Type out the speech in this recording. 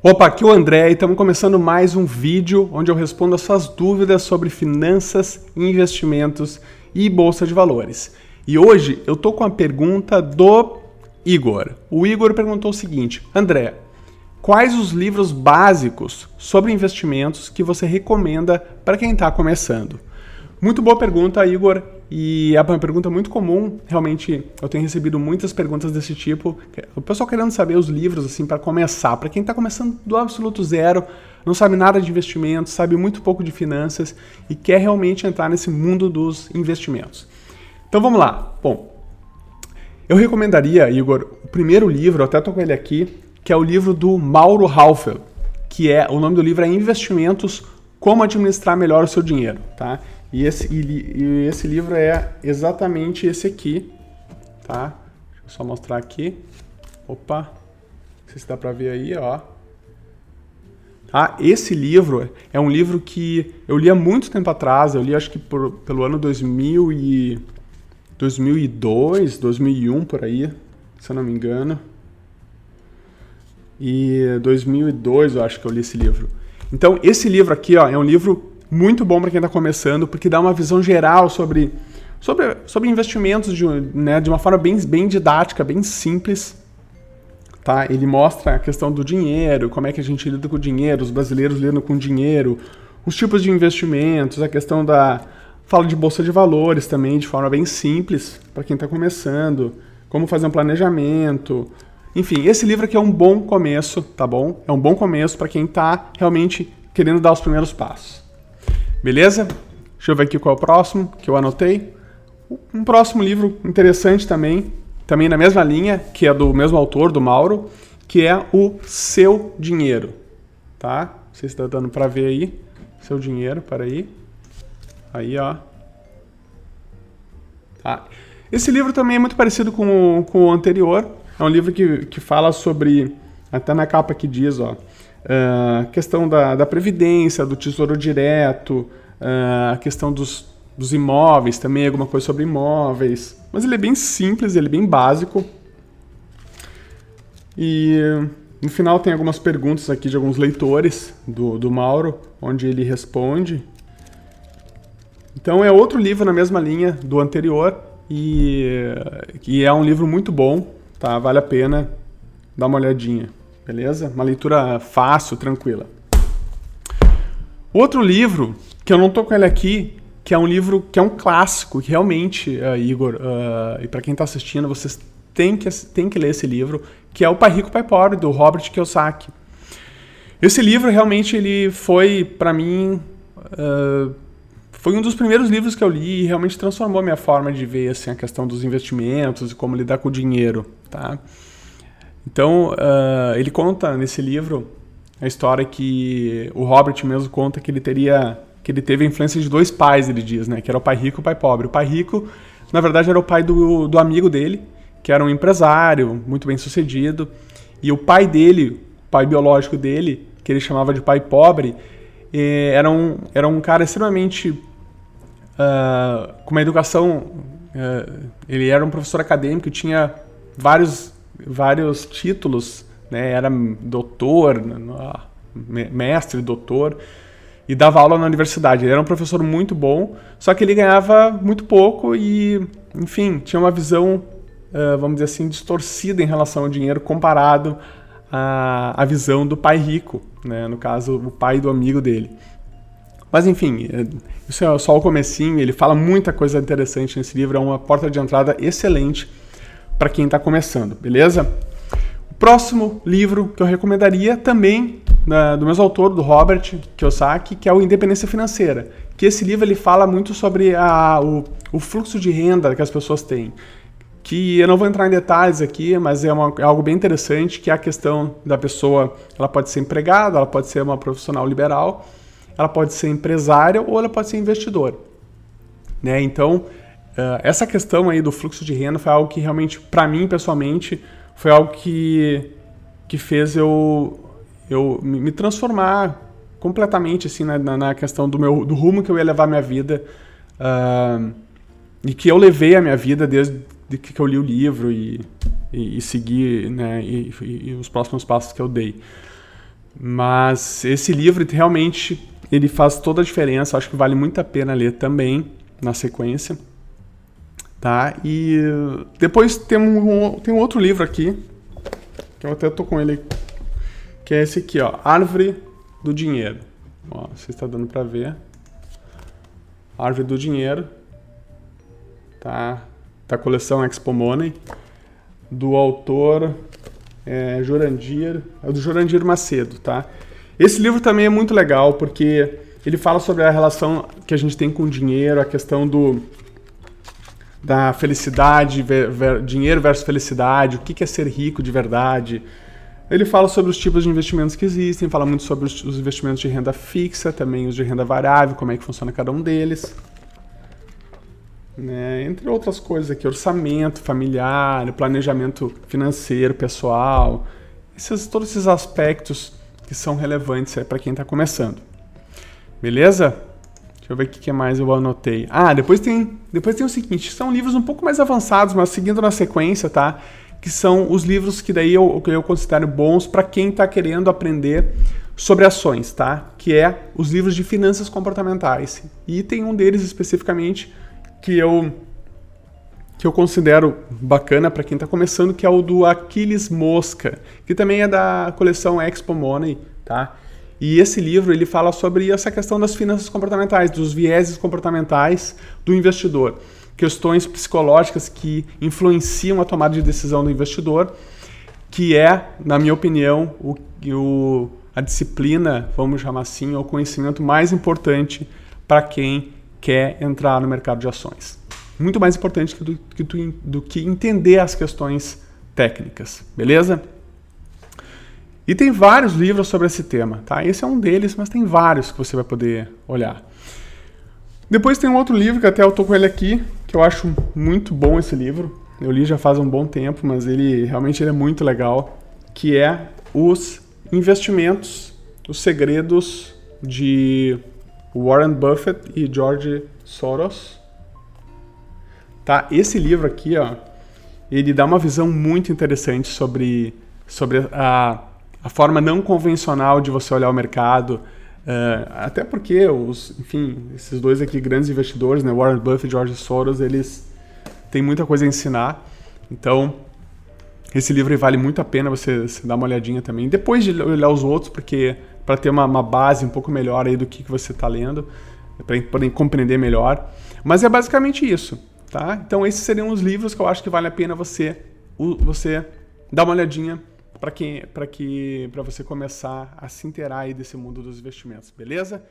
Opa, aqui é o André e estamos começando mais um vídeo onde eu respondo as suas dúvidas sobre finanças, investimentos e bolsa de valores. E hoje eu tô com a pergunta do Igor. O Igor perguntou o seguinte: André, quais os livros básicos sobre investimentos que você recomenda para quem está começando? Muito boa pergunta, Igor. E é uma pergunta muito comum, realmente eu tenho recebido muitas perguntas desse tipo. O pessoal querendo saber os livros assim para começar, para quem está começando do absoluto zero, não sabe nada de investimentos, sabe muito pouco de finanças e quer realmente entrar nesse mundo dos investimentos. Então vamos lá. Bom, eu recomendaria, Igor, o primeiro livro, até estou com ele aqui, que é o livro do Mauro Halfel, que é o nome do livro é Investimentos: Como administrar melhor o seu dinheiro, tá? E esse, e, e esse livro é exatamente esse aqui, tá? Deixa eu só mostrar aqui. Opa, não sei se dá para ver aí, ó. Tá? Esse livro é um livro que eu li há muito tempo atrás, eu li acho que por, pelo ano 2000 e 2002, 2001 por aí, se eu não me engano. E 2002 eu acho que eu li esse livro. Então, esse livro aqui ó, é um livro muito bom para quem está começando, porque dá uma visão geral sobre, sobre, sobre investimentos de, né, de uma forma bem, bem didática, bem simples. Tá? Ele mostra a questão do dinheiro, como é que a gente lida com o dinheiro, os brasileiros lidam com dinheiro, os tipos de investimentos, a questão da. Fala de bolsa de valores também, de forma bem simples, para quem está começando, como fazer um planejamento. Enfim, esse livro aqui é um bom começo, tá bom? É um bom começo para quem está realmente querendo dar os primeiros passos. Beleza? Deixa eu ver aqui qual é o próximo que eu anotei. Um próximo livro interessante também, também na mesma linha, que é do mesmo autor, do Mauro, que é o Seu Dinheiro. Tá? Não sei se está dando para ver aí. Seu Dinheiro, para aí. Aí, ó. Tá. Esse livro também é muito parecido com o, com o anterior. É um livro que, que fala sobre, até na capa que diz, ó, a uh, questão da, da previdência, do tesouro direto, uh, a questão dos, dos imóveis também, alguma coisa sobre imóveis. Mas ele é bem simples, ele é bem básico. E no final tem algumas perguntas aqui de alguns leitores do, do Mauro, onde ele responde. Então é outro livro na mesma linha do anterior e, e é um livro muito bom, tá? Vale a pena dar uma olhadinha beleza? Uma leitura fácil, tranquila. Outro livro, que eu não tô com ele aqui, que é um livro que é um clássico, que realmente, uh, Igor, uh, e para quem está assistindo, vocês têm que, têm que ler esse livro, que é O Pai Rico, Pai Pobre, do Robert Kiyosaki. Esse livro realmente ele foi, para mim, uh, foi um dos primeiros livros que eu li e realmente transformou a minha forma de ver assim, a questão dos investimentos e como lidar com o dinheiro, tá? Então, uh, ele conta nesse livro a história que o Robert mesmo conta que ele teria que ele teve a influência de dois pais, ele diz, né? Que era o pai rico e o pai pobre. O pai rico, na verdade, era o pai do, do amigo dele, que era um empresário, muito bem sucedido. E o pai dele, o pai biológico dele, que ele chamava de pai pobre, eh, era, um, era um cara extremamente. Uh, com uma educação. Uh, ele era um professor acadêmico, tinha vários vários títulos, né? Era doutor, mestre, doutor, e dava aula na universidade. Ele era um professor muito bom, só que ele ganhava muito pouco e, enfim, tinha uma visão, vamos dizer assim, distorcida em relação ao dinheiro comparado à, visão do pai rico, né? No caso, o pai do amigo dele. Mas enfim, é, isso é só o comecinho, ele fala muita coisa interessante nesse livro, é uma porta de entrada excelente para quem está começando, beleza? O próximo livro que eu recomendaria também né, do mesmo autor, do Robert Kiyosaki, que é o Independência Financeira. Que esse livro ele fala muito sobre a, o, o fluxo de renda que as pessoas têm. Que eu não vou entrar em detalhes aqui, mas é, uma, é algo bem interessante, que é a questão da pessoa, ela pode ser empregada, ela pode ser uma profissional liberal, ela pode ser empresária ou ela pode ser investidora. Né? Então, Uh, essa questão aí do fluxo de renda foi algo que realmente, para mim pessoalmente, foi algo que, que fez eu, eu me transformar completamente assim na, na questão do meu do rumo que eu ia levar minha vida uh, e que eu levei a minha vida desde que eu li o livro e, e, e segui né, e, e, os próximos passos que eu dei. Mas esse livro realmente ele faz toda a diferença, acho que vale muito a pena ler também na sequência. Tá? E depois tem um, tem um outro livro aqui, que eu até tô com ele, que é esse aqui, ó, Árvore do Dinheiro. Ó, você está dando para ver. Árvore do Dinheiro, tá? Da coleção Expo Money, do autor é, Jurandir, é do Jurandir Macedo, tá? Esse livro também é muito legal porque ele fala sobre a relação que a gente tem com o dinheiro, a questão do da felicidade, ver, ver, dinheiro versus felicidade, o que, é ser rico de verdade. Ele fala sobre os tipos de investimentos que existem, fala muito sobre os, os investimentos de renda fixa, também os de renda variável, como é que funciona cada um deles. Né? Entre outras coisas aqui, orçamento familiar, planejamento financeiro, pessoal, esses, todos esses aspectos que são relevantes para quem está começando. Beleza? Deixa eu ver o que mais eu anotei. Ah, depois tem, depois tem o seguinte, são livros um pouco mais avançados, mas seguindo na sequência, tá? Que são os livros que daí eu, eu considero bons para quem está querendo aprender sobre ações, tá? Que é os livros de finanças comportamentais. E tem um deles especificamente que eu que eu considero bacana para quem está começando, que é o do Aquiles Mosca, que também é da coleção Expo Money, tá? E esse livro ele fala sobre essa questão das finanças comportamentais, dos vieses comportamentais do investidor, questões psicológicas que influenciam a tomada de decisão do investidor, que é, na minha opinião, o, o a disciplina, vamos chamar assim, o conhecimento mais importante para quem quer entrar no mercado de ações. Muito mais importante do, do que entender as questões técnicas, beleza? E tem vários livros sobre esse tema, tá? Esse é um deles, mas tem vários que você vai poder olhar. Depois tem um outro livro que até eu tô com ele aqui, que eu acho muito bom esse livro. Eu li já faz um bom tempo, mas ele realmente ele é muito legal, que é Os Investimentos, os Segredos de Warren Buffett e George Soros. Tá? Esse livro aqui, ó, ele dá uma visão muito interessante sobre, sobre a a forma não convencional de você olhar o mercado. Uh, até porque os, enfim, esses dois aqui grandes investidores, né, Warren Buffett e George Soros, eles têm muita coisa a ensinar. Então, esse livro vale muito a pena você, você dar uma olhadinha também. Depois de olhar os outros, porque para ter uma, uma, base um pouco melhor aí do que, que você está lendo, para poder compreender melhor. Mas é basicamente isso, tá? Então esses seriam os livros que eu acho que vale a pena você você dar uma olhadinha para que para que para você começar a se inteirar aí desse mundo dos investimentos, beleza?